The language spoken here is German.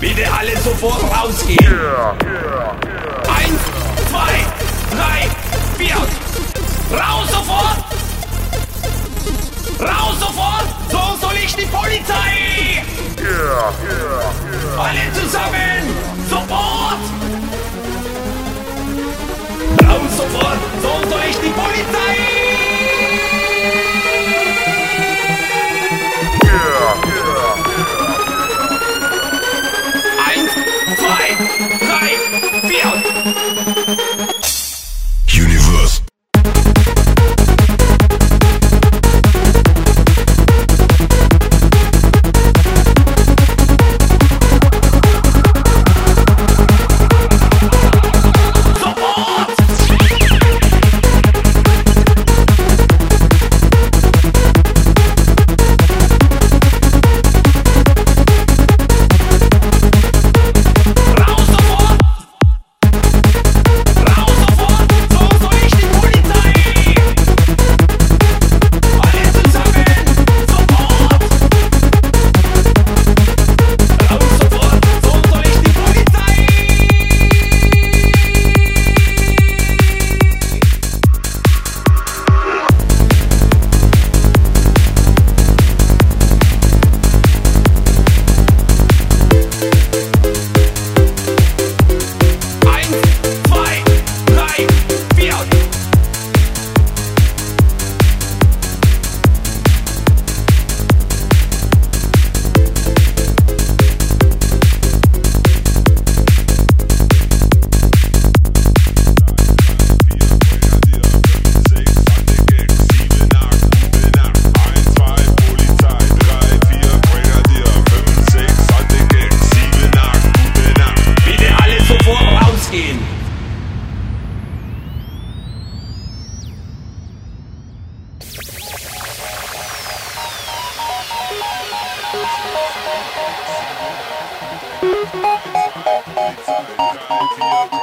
Bitte alle sofort rausgehen. Eins, zwei, drei, vier. Raus sofort! Raus sofort! So soll ich die Polizei! Alle zusammen! Sofort! Polizei,